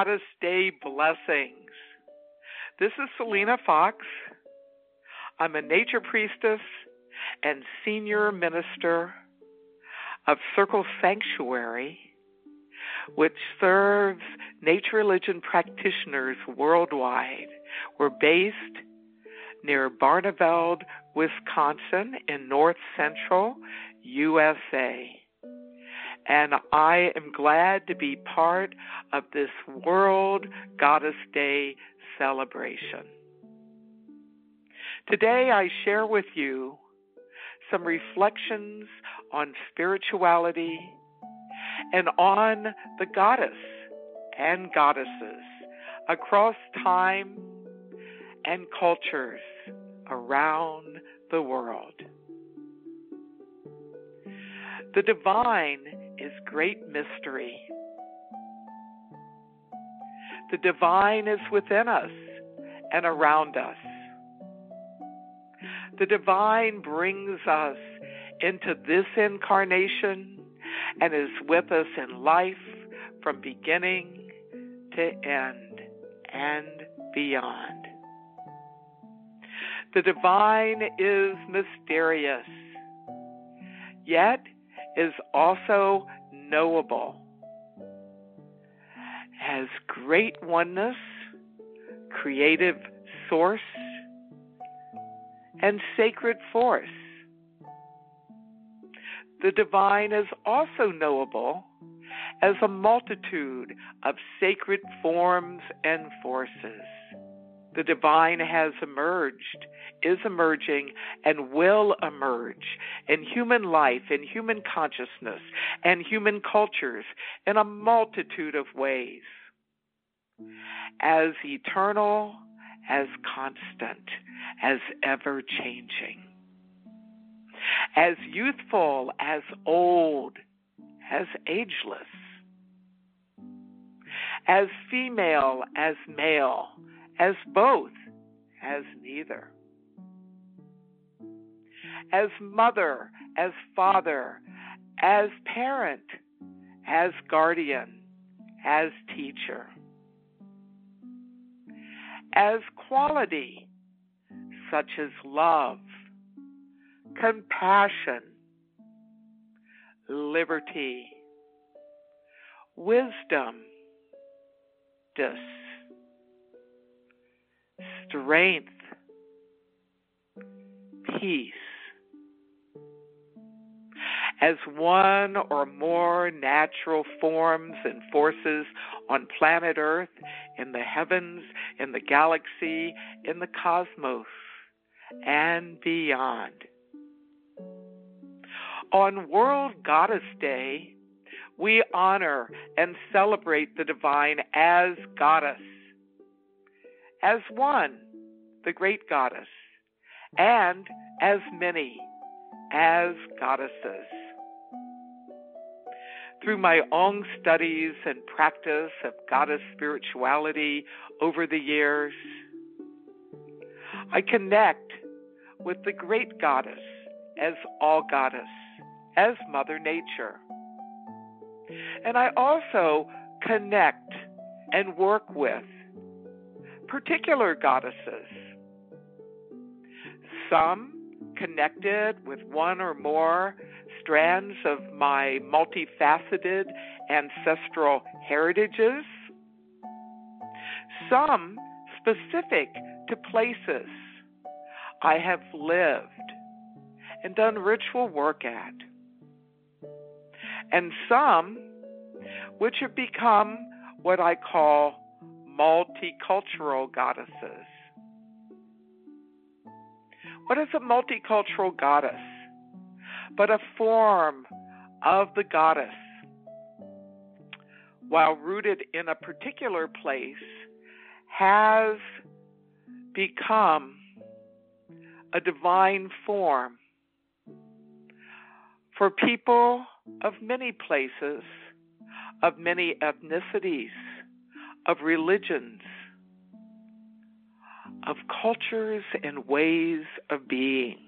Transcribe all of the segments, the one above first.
Goddess Day blessings. This is Selena Fox. I'm a nature priestess and senior minister of Circle Sanctuary, which serves nature religion practitioners worldwide. We're based near Barneveld, Wisconsin, in north central USA. And I am glad to be part of this World Goddess Day celebration. Today, I share with you some reflections on spirituality and on the goddess and goddesses across time and cultures around the world. The divine is great mystery. The divine is within us and around us. The divine brings us into this incarnation and is with us in life from beginning to end and beyond. The divine is mysterious, yet is also knowable. Has great oneness, creative source, and sacred force. The divine is also knowable as a multitude of sacred forms and forces. The divine has emerged, is emerging, and will emerge in human life, in human consciousness, and human cultures in a multitude of ways. As eternal, as constant, as ever changing. As youthful, as old, as ageless. As female, as male, as both, as neither. As mother, as father, as parent, as guardian, as teacher as quality, such as love, compassion, liberty, wisdom, dis, strength, peace, as one or more natural forms and forces on planet Earth, in the heavens, in the galaxy, in the cosmos, and beyond. On World Goddess Day, we honor and celebrate the divine as goddess, as one, the great goddess, and as many, as goddesses through my own studies and practice of goddess spirituality over the years, I connect with the great goddess as all goddess, as Mother Nature. And I also connect and work with particular goddesses. Some connected with one or more strands of my multifaceted ancestral heritages, some specific to places I have lived and done ritual work at, and some which have become what I call multicultural goddesses. What is a multicultural goddess? but a form of the goddess. While rooted in a particular place, has become a divine form for people of many places, of many ethnicities, of religions, of cultures and ways of being.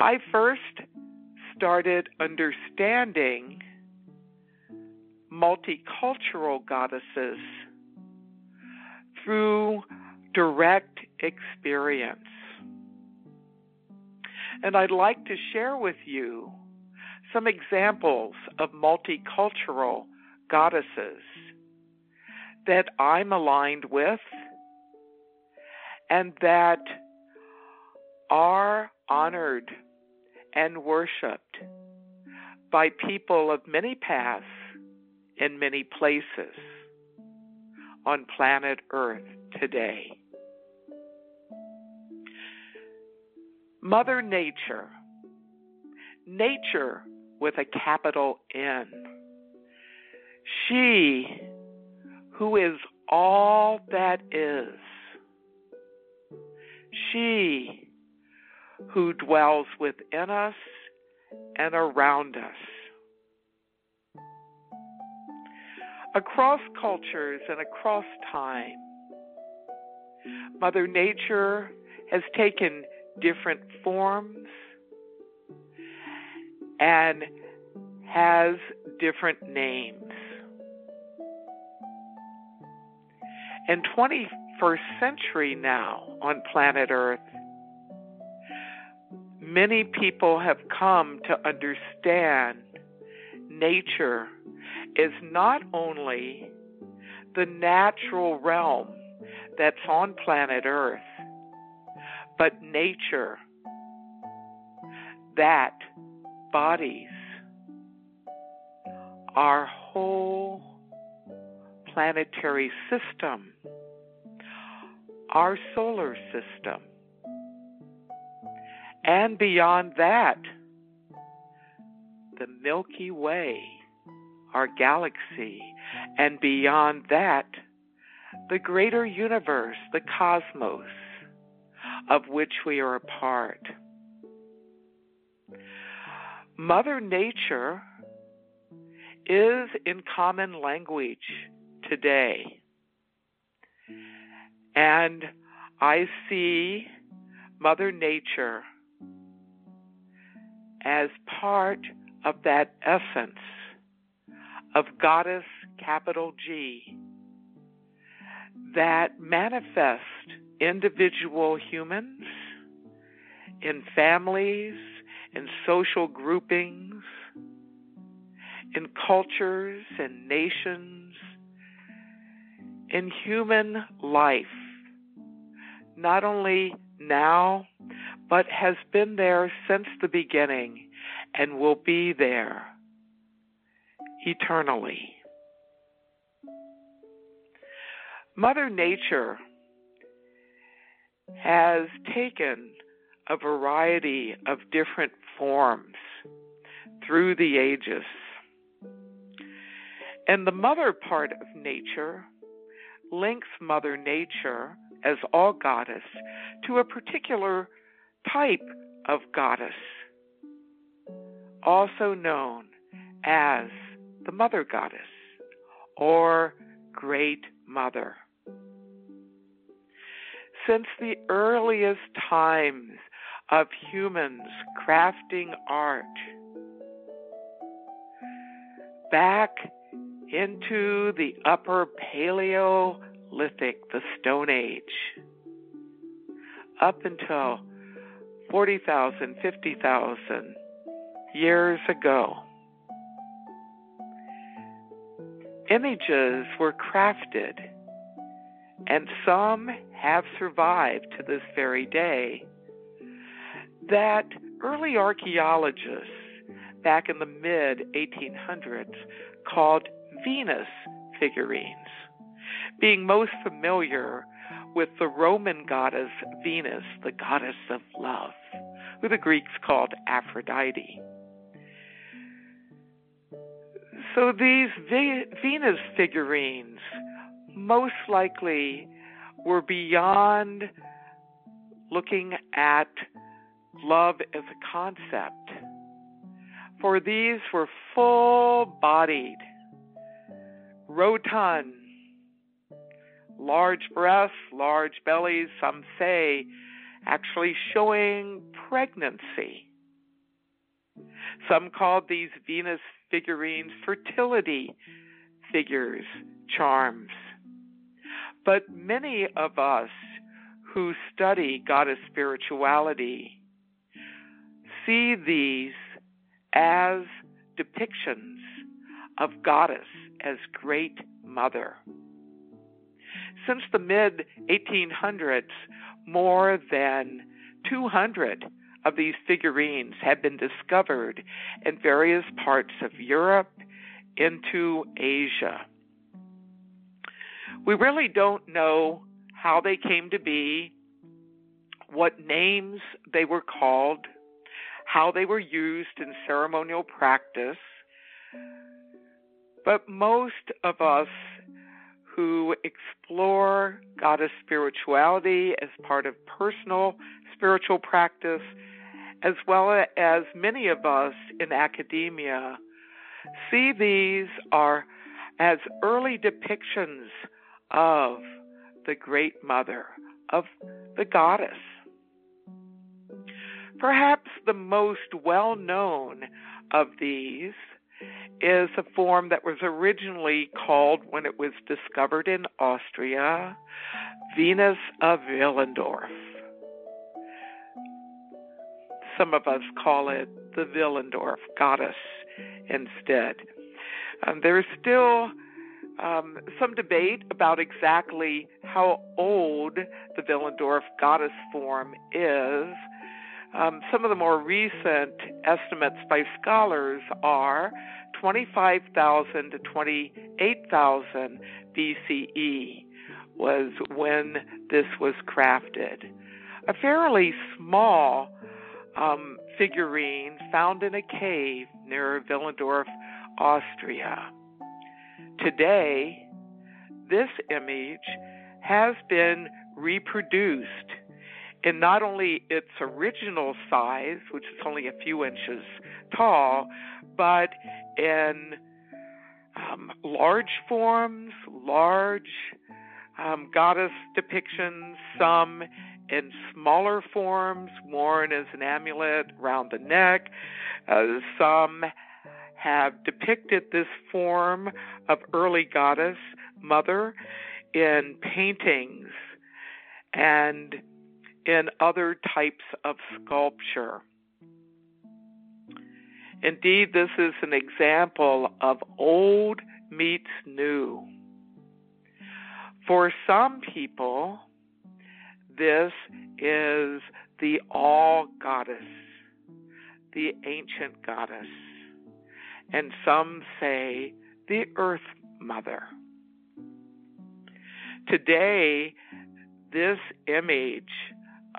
I first started understanding multicultural goddesses through direct experience. And I'd like to share with you some examples of multicultural goddesses that I'm aligned with and that are honored and worshiped by people of many paths in many places on planet Earth today. Mother Nature, nature with a capital N. She who is all that is. She who dwells within us and around us. Across cultures and across time, Mother Nature has taken different forms and has different names. In 21st century now on planet Earth, many people have come to understand nature is not only the natural realm that's on planet Earth, but nature that bodies our whole planetary system, our solar system, and beyond that, the Milky Way, our galaxy, and beyond that, the greater universe, the cosmos, of which we are a part. Mother Nature is in common language today. And I see Mother Nature as part of that essence of Goddess, capital G, that manifest individual humans in families, in social groupings, in cultures and nations, in human life, not only now, but has been there since the beginning and will be there eternally. Mother Nature has taken a variety of different forms through the ages. And the mother part of nature links Mother Nature, as all goddess, to a particular type of goddess, also known as the Mother Goddess or Great Mother. Since the earliest times of humans crafting art, back into the upper Paleolithic, the Stone Age, up until 40,000, 50,000 years ago. Images were crafted, and some have survived to this very day, that early archaeologists back in the mid 1800s called Venus figurines, being most familiar with the Roman goddess Venus, the goddess of love, who the Greeks called Aphrodite. So these Venus figurines most likely were beyond looking at love as a concept. For these were full bodied, rotund, large breasts, large bellies, some say actually showing pregnancy. Some called these Venus figurines fertility figures, charms. But many of us who study goddess spirituality see these as depictions of goddess as great mother. Since the mid 1800s, more than 200 of these figurines have been discovered in various parts of Europe into Asia. We really don't know how they came to be, what names they were called, how they were used in ceremonial practice. But most of us who explore goddess spirituality as part of personal spiritual practice, as well as many of us in academia, see these are as early depictions of the Great Mother, of the goddess. Perhaps the most well known of these is a form that was originally called, when it was discovered in Austria, Venus of Willendorf. Some of us call it the Willendorf goddess instead. Um, there is still um, some debate about exactly how old the Willendorf goddess form is. Um, some of the more recent estimates by scholars are 25,000 to 28,000 BCE was when this was crafted. A fairly small um, figurine found in a cave near Willendorf, Austria. Today, this image has been reproduced in not only its original size, which is only a few inches tall, but in um, large forms, large um, goddess depictions, some in smaller forms, worn as an amulet around the neck. Uh, some have depicted this form of early goddess mother in paintings and in other types of sculpture. Indeed, this is an example of old meets new. For some people, this is the all goddess, the ancient goddess, and some say the earth mother. Today, this image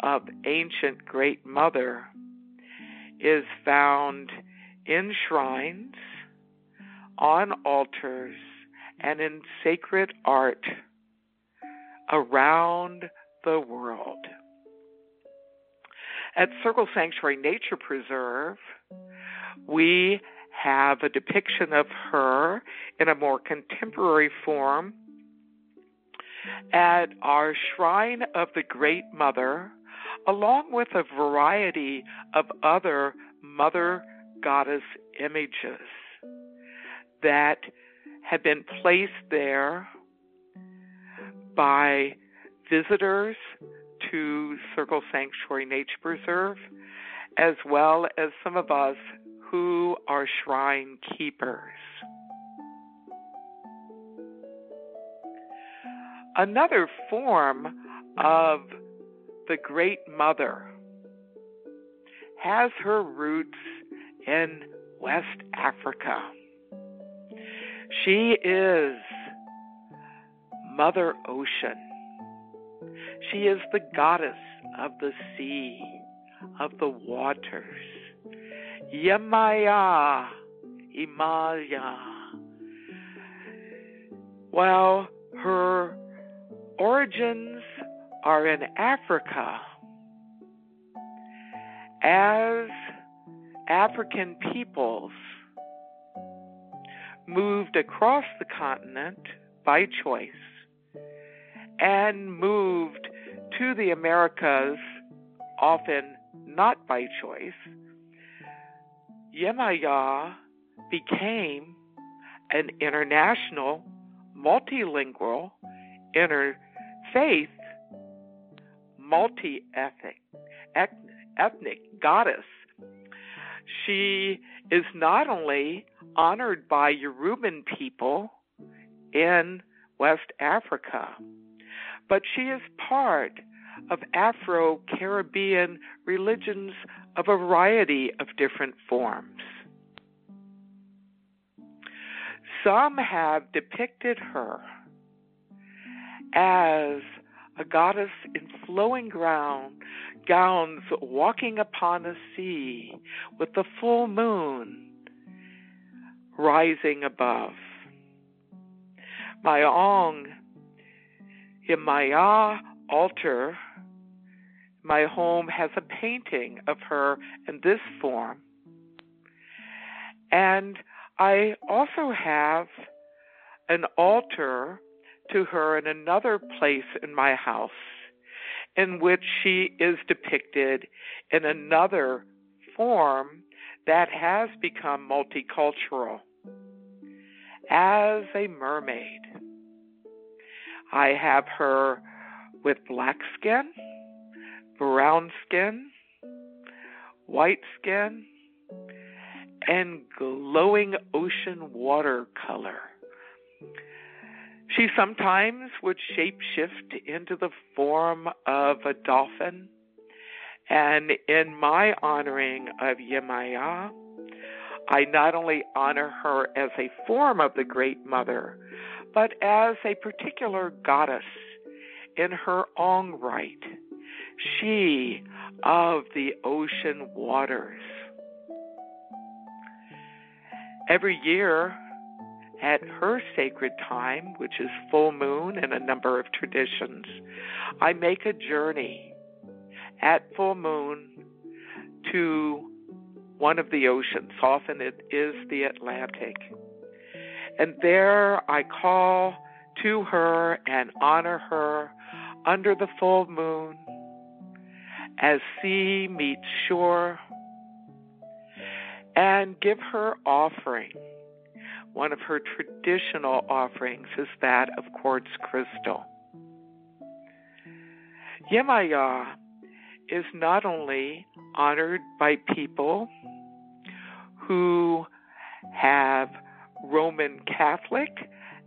of ancient great mother is found in shrines, on altars, and in sacred art around the world. At Circle Sanctuary Nature Preserve, we have a depiction of her in a more contemporary form at our Shrine of the Great Mother, along with a variety of other Mother goddess images that have been placed there by visitors to Circle Sanctuary Nature Preserve, as well as some of us who are shrine keepers. Another form of the Great Mother has her roots in West Africa. She is Mother Ocean. She is the goddess of the sea, of the waters. Yemaya, Imaya. While her origins are in Africa, as African peoples moved across the continent by choice and moved to the Americas, often not by choice, Yemaya became an international, multilingual, interfaith, multi ethnic ethnic goddess. She is not only honored by Yoruban people in West Africa, but she is part of Afro Caribbean religions of a variety of different forms. Some have depicted her as a goddess in flowing ground, gowns walking upon a sea with the full moon rising above. My own Yemaya altar, my home has a painting of her in this form. And I also have an altar to her in another place in my house in which she is depicted in another form that has become multicultural as a mermaid. I have her with black skin, brown skin, white skin, and glowing ocean water color. She sometimes would shapeshift into the form of a dolphin. And in my honoring of Yemaya, I not only honor her as a form of the Great Mother, but as a particular goddess in her own right, she of the ocean waters. Every year, at her sacred time, which is full moon in a number of traditions, I make a journey at full moon to one of the oceans. Often it is the Atlantic. And there I call to her and honor her under the full moon as sea meets shore and give her offering. One of her traditional offerings is that of quartz crystal. Yemaya is not only honored by people who have Roman Catholic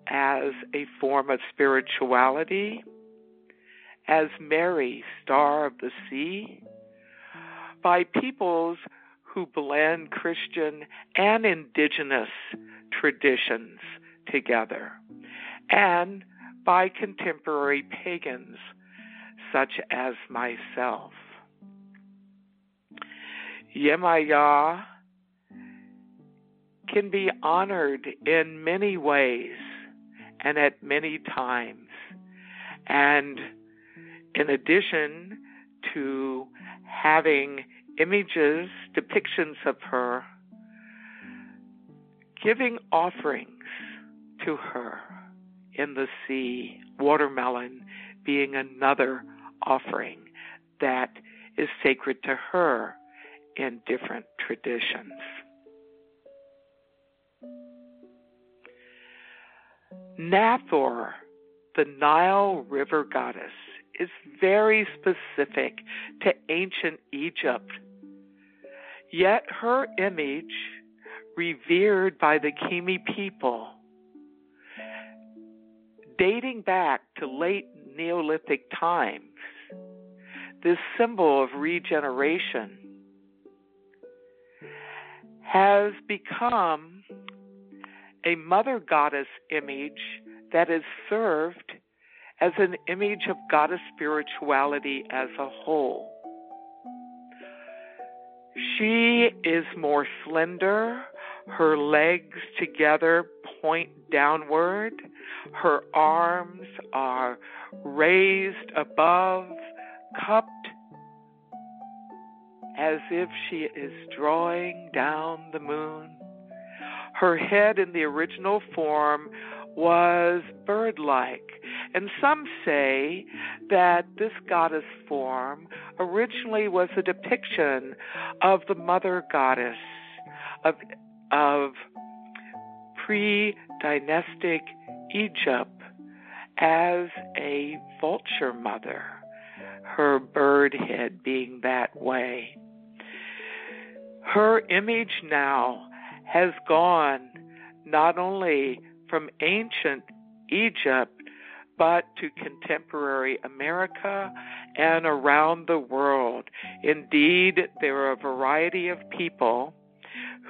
as a form of spirituality, as Mary, Star of the Sea, by peoples who blend Christian and indigenous traditions together, and by contemporary pagans such as myself. Yemaya can be honored in many ways and at many times. And in addition to having images, depictions of her, giving offerings to her in the sea, watermelon being another offering that is sacred to her in different traditions. Nathor, the Nile River goddess, is very specific to ancient Egypt. Yet her image, revered by the Kimi people, dating back to late Neolithic times, this symbol of regeneration has become a mother goddess image that is served as an image of goddess spirituality as a whole. She is more slender, her legs together point downward, her arms are raised above, cupped as if she is drawing down the moon. Her head in the original form was bird like. And some say that this goddess form originally was a depiction of the mother goddess of, of pre dynastic Egypt as a vulture mother, her bird head being that way. Her image now has gone not only from ancient Egypt but to contemporary America and around the world. Indeed, there are a variety of people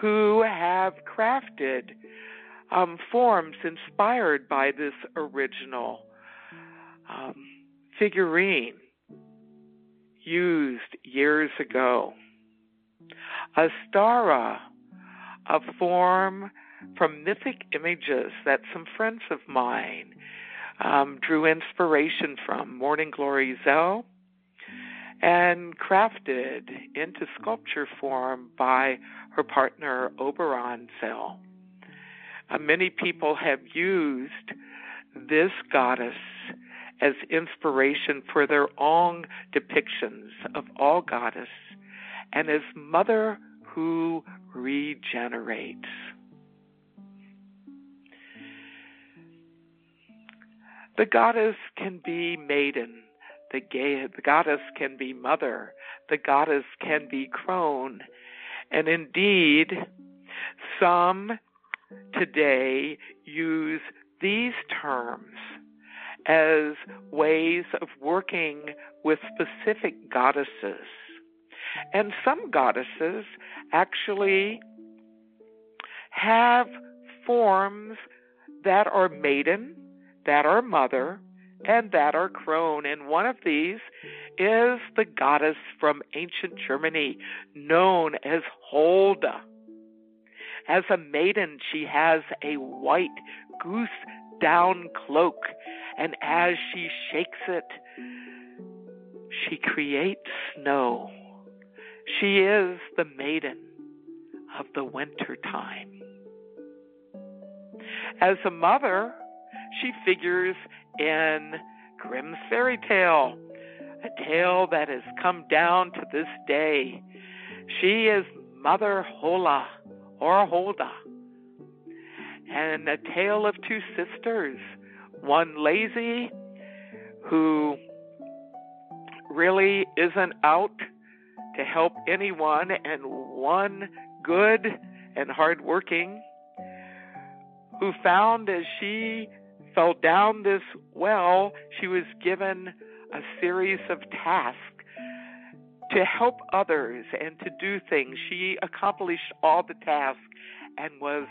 who have crafted um, forms inspired by this original um, figurine used years ago. Astara, a form from mythic images that some friends of mine um, drew inspiration from Morning Glory Zell and crafted into sculpture form by her partner Oberon Zell. Uh, many people have used this goddess as inspiration for their own depictions of all goddess and as mother who regenerates. The goddess can be maiden. The, the goddess can be mother. The goddess can be crone. And indeed, some today use these terms as ways of working with specific goddesses. And some goddesses actually have forms that are maiden, that are mother, and that are crone. And one of these is the goddess from ancient Germany known as Holda. As a maiden, she has a white goose down cloak, and as she shakes it, she creates snow. She is the maiden of the winter time. As a mother, she figures in Grimm's fairy tale, a tale that has come down to this day. She is Mother Hola or Holda, and a tale of two sisters, one lazy who really isn't out to help anyone, and one good and hardworking who found as she fell down this well, she was given a series of tasks to help others and to do things. She accomplished all the tasks and was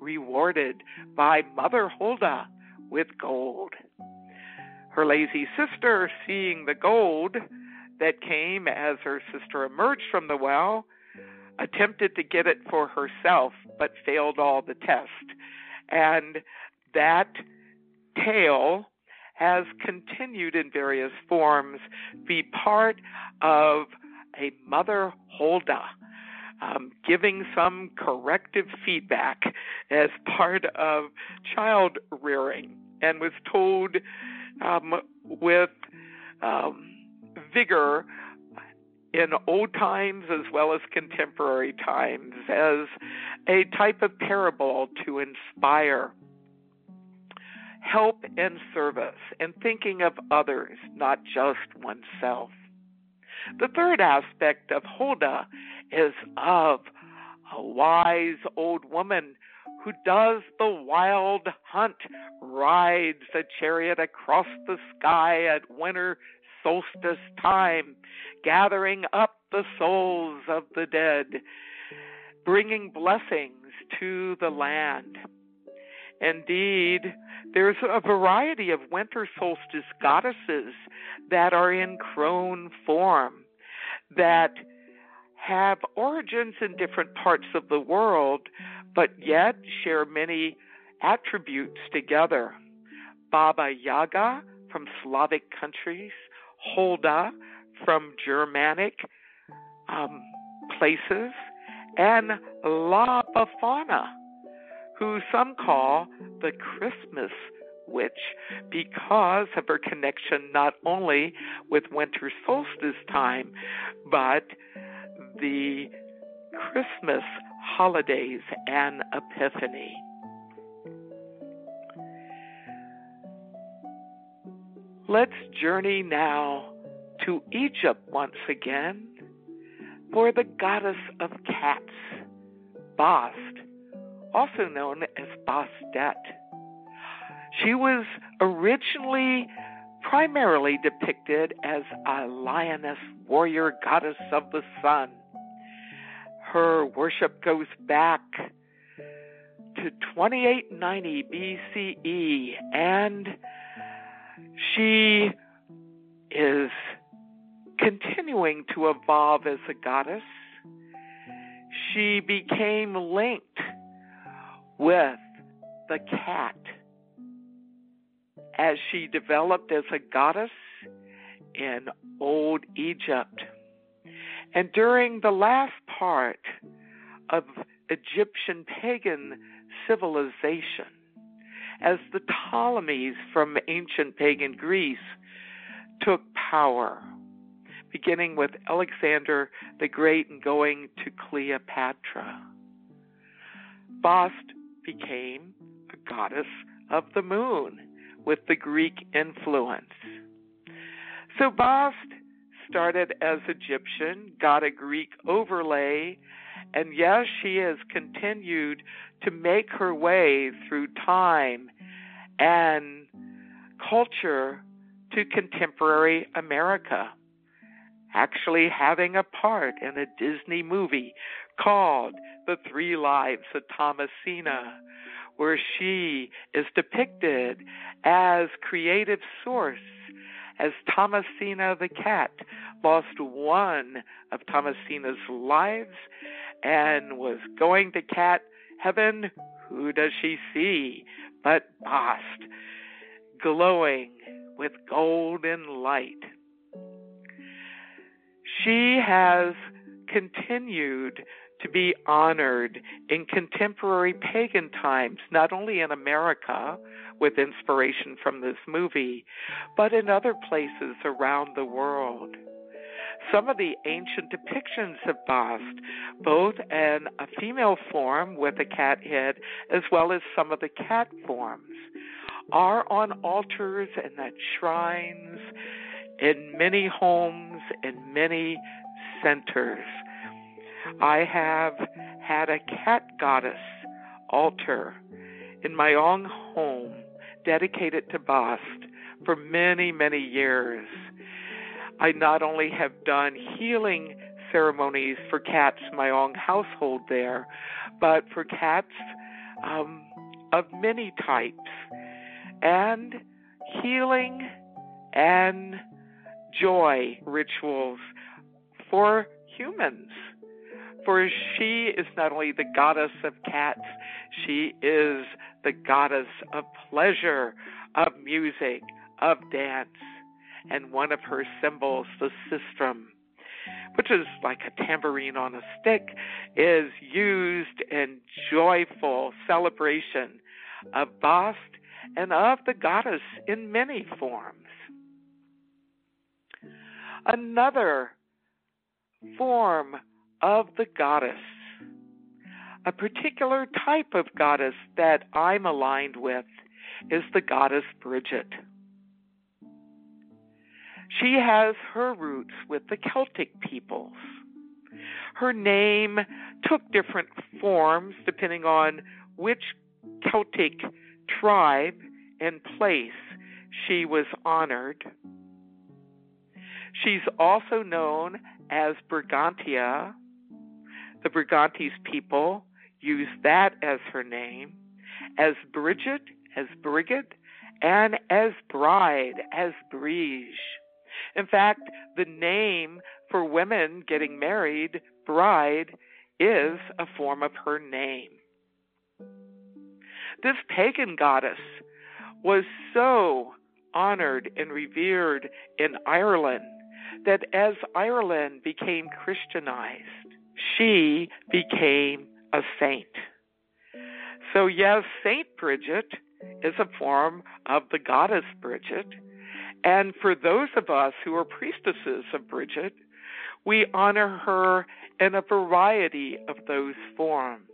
rewarded by Mother Hulda with gold. Her lazy sister, seeing the gold that came as her sister emerged from the well, attempted to get it for herself but failed all the tests. And that tale has continued in various forms be part of a mother Hulda. Um, giving some corrective feedback as part of child rearing and was told um, with um, vigor in old times as well as contemporary times as a type of parable to inspire help and service and thinking of others, not just oneself. The third aspect of Hulda is of a wise old woman who does the wild hunt, rides a chariot across the sky at winter solstice time, gathering up the souls of the dead, bringing blessings to the land. Indeed, there's a variety of winter solstice goddesses that are in crone form that have origins in different parts of the world, but yet share many attributes together. Baba Yaga from Slavic countries, Holda from Germanic um, places, and La Befana who some call the Christmas witch because of her connection not only with winter solstice time, but the Christmas holidays and Epiphany. Let's journey now to Egypt once again for the goddess of cats, Bast, also known as Bastet. She was originally primarily depicted as a lioness warrior goddess of the sun. Her worship goes back to 2890 BCE, and she is continuing to evolve as a goddess. She became linked with the cat as she developed as a goddess in Old Egypt. And during the last part of Egyptian pagan civilization, as the Ptolemies from ancient pagan Greece took power, beginning with Alexander the Great and going to Cleopatra. Bast became a goddess of the moon with the Greek influence. So Bast started as Egyptian, got a Greek overlay, and yes, she has continued to make her way through time and culture to contemporary America. Actually, having a part in a Disney movie called The Three Lives of Thomasina, where she is depicted as creative source, as Thomasina the cat lost one of Thomasina's lives and was going to cat heaven. Who does she see but Bast, glowing with golden light? She has continued to be honored in contemporary pagan times, not only in America, with inspiration from this movie, but in other places around the world. Some of the ancient depictions of Bast, both in a female form with a cat head, as well as some of the cat forms, are on altars and at shrines in many homes, in many centers. I have had a cat goddess altar in my own home dedicated to Bast for many, many years. I not only have done healing ceremonies for cats in my own household there, but for cats um, of many types, and healing and joy rituals for humans. For she is not only the goddess of cats, she is the goddess of pleasure, of music, of dance. And one of her symbols, the sistrum, which is like a tambourine on a stick, is used in joyful celebration of Bast and of the goddess in many forms. Another form of the goddess. A particular type of goddess that I'm aligned with is the goddess Bridget. She has her roots with the Celtic peoples. Her name took different forms depending on which Celtic tribe and place she was honored. She's also known as Brigantia the Brigantes people use that as her name, as Bridget, as Brigid, and as bride, as Brige. In fact, the name for women getting married, bride, is a form of her name. This pagan goddess was so honored and revered in Ireland that as Ireland became Christianized, she became a saint. So, yes, Saint Bridget is a form of the goddess Bridget. And for those of us who are priestesses of Bridget, we honor her in a variety of those forms.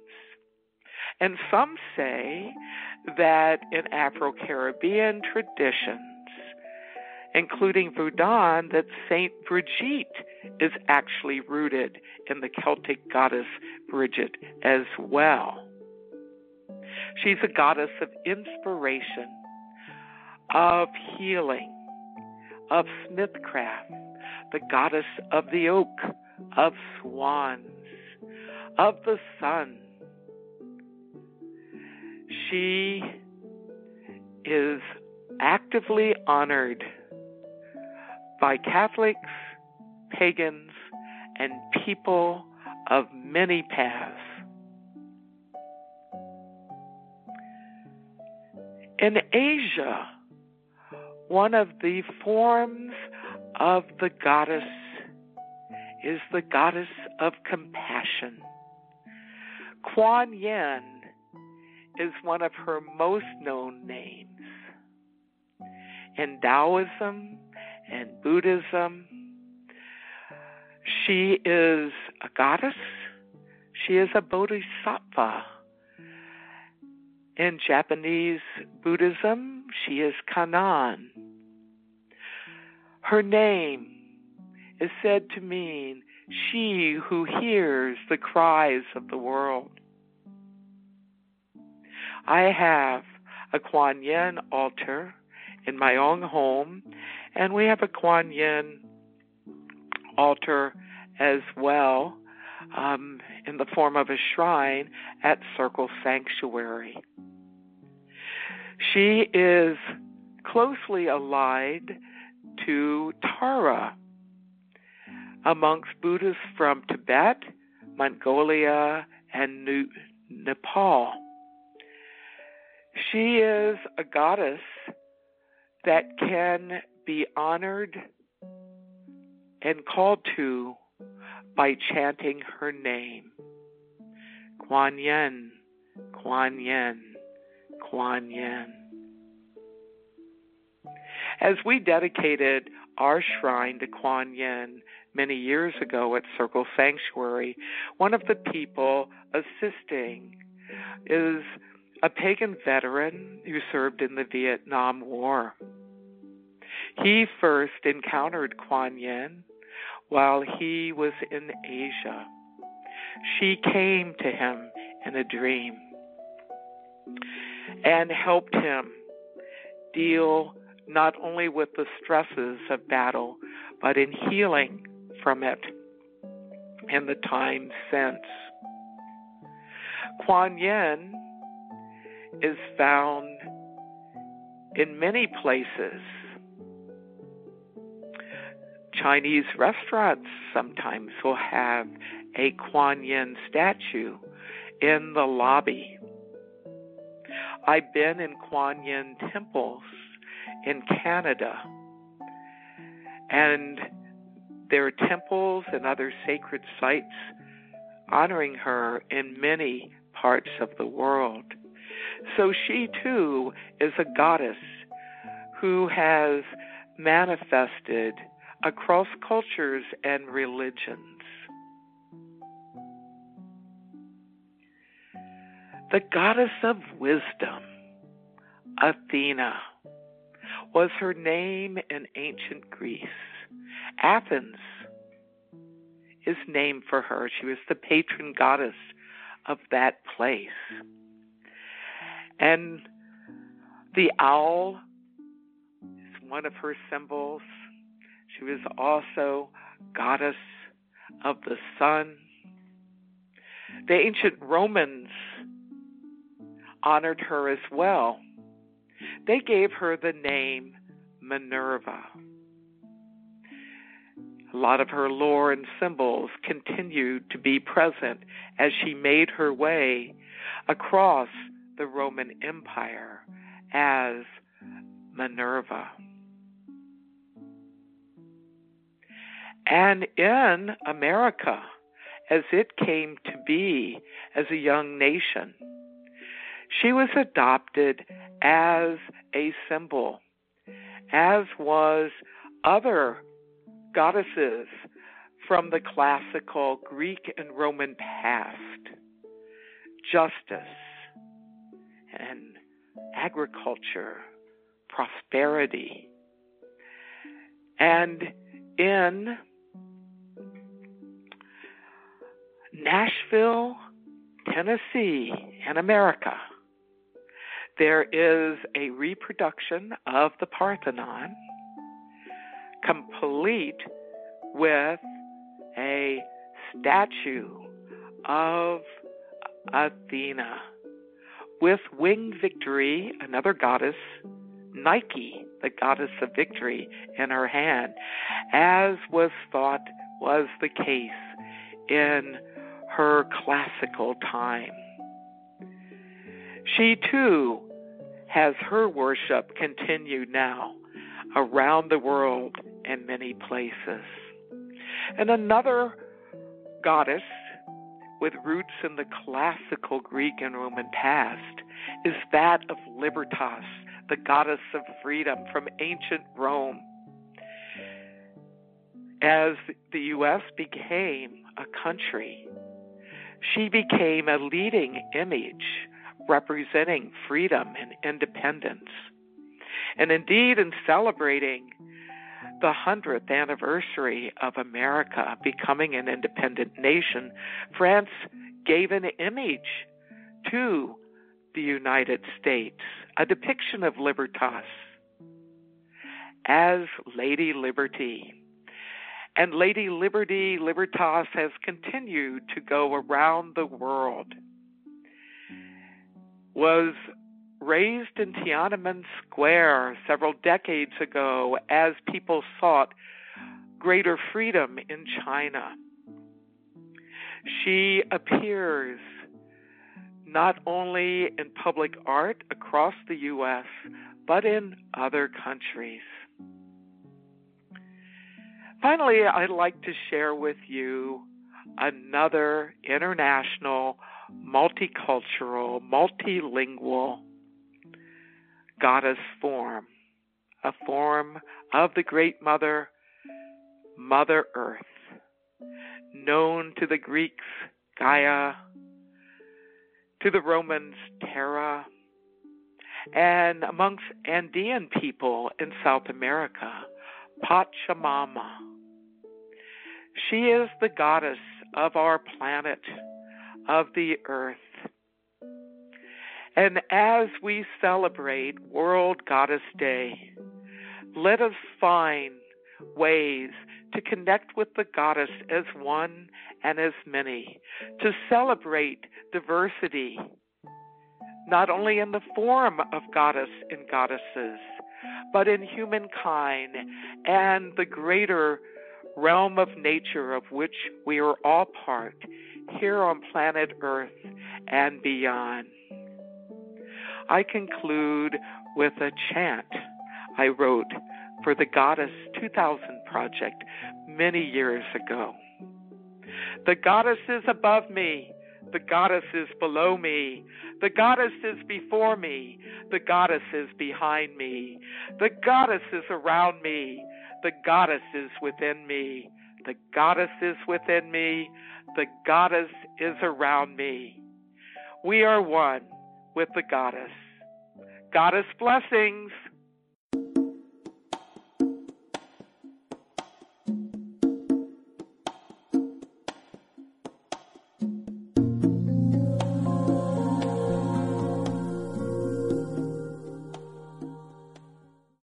And some say that in Afro Caribbean traditions, including Voodoo, that Saint Brigitte is actually rooted in the Celtic goddess Bridget as well. She's a goddess of inspiration, of healing, of smithcraft, the goddess of the oak, of swans, of the sun. She is actively honored by Catholics, pagans, and people of many paths. In Asia, one of the forms of the goddess is the goddess of compassion. Kuan Yin is one of her most known names. In Taoism and Buddhism, she is a goddess, she is a bodhisattva. In Japanese Buddhism, she is Kannon. Her name is said to mean she who hears the cries of the world. I have a Kuan Yin altar in my own home, and we have a Kuan Yin altar as well um, in the form of a shrine at Circle Sanctuary. She is closely allied to Tara amongst Buddhists from Tibet, Mongolia, and Nepal. She is a goddess that can be honored and called to by chanting her name. Kuan Yin, Kuan Yin, Kuan Yin. As we dedicated our shrine to Kuan Yin many years ago at Circle Sanctuary, one of the people assisting is a pagan veteran who served in the Vietnam War. He first encountered Kuan Yin while he was in Asia. She came to him in a dream and helped him deal not only with the stresses of battle, but in healing from it in the time since. Kuan Yin is found in many places. Chinese restaurants sometimes will have a Kuan Yin statue in the lobby. I've been in Kuan Yin temples in Canada, and there are temples and other sacred sites honoring her in many parts of the world. So she too is a goddess who has manifested across cultures and religions. The goddess of wisdom, Athena, was her name in ancient Greece. Athens is named for her. She was the patron goddess of that place. And the owl is one of her symbols. She was also goddess of the sun. The ancient Romans honored her as well. They gave her the name Minerva. A lot of her lore and symbols continued to be present as she made her way across the Roman Empire as Minerva. And in America, as it came to be as a young nation, she was adopted as a symbol, as was other goddesses from the classical Greek and Roman past justice and agriculture, prosperity. And in Nashville, Tennessee, in America, there is a reproduction of the Parthenon, complete with a statue of Athena, with winged victory, another goddess, Nike, the goddess of victory, in her hand, as was thought was the case in her classical time. She too has her worship continued now around the world in many places. And another goddess with roots in the classical Greek and Roman past is that of Libertas, the goddess of freedom from ancient Rome. As the U.S. became a country, she became a leading image representing freedom and independence. And indeed, in celebrating the 100th anniversary of America becoming an independent nation, France gave an image to the United States, a depiction of Libertas as Lady Liberty. And Lady Liberty, Libertas, has continued to go around the world. Was raised in Tiananmen Square several decades ago as people sought greater freedom in China. She appears not only in public art across the U.S., but in other countries. Finally, I'd like to share with you another international, multicultural, multilingual goddess form, a form of the Great Mother, Mother Earth, known to the Greeks, Gaia, to the Romans, Terra, and amongst Andean people in South America, Pachamama. She is the goddess of our planet, of the earth. And as we celebrate World Goddess Day, let us find ways to connect with the goddess as one and as many, to celebrate diversity, not only in the form of goddess and goddesses, but in humankind and the greater realm of nature of which we are all part here on planet Earth and beyond. I conclude with a chant I wrote for the Goddess 2000 project many years ago. The goddess is above me. The goddess is below me. The goddess is before me. The goddess is behind me. The goddess is around me. The goddess is within me. The goddess is within me. The goddess is around me. We are one with the goddess. Goddess blessings.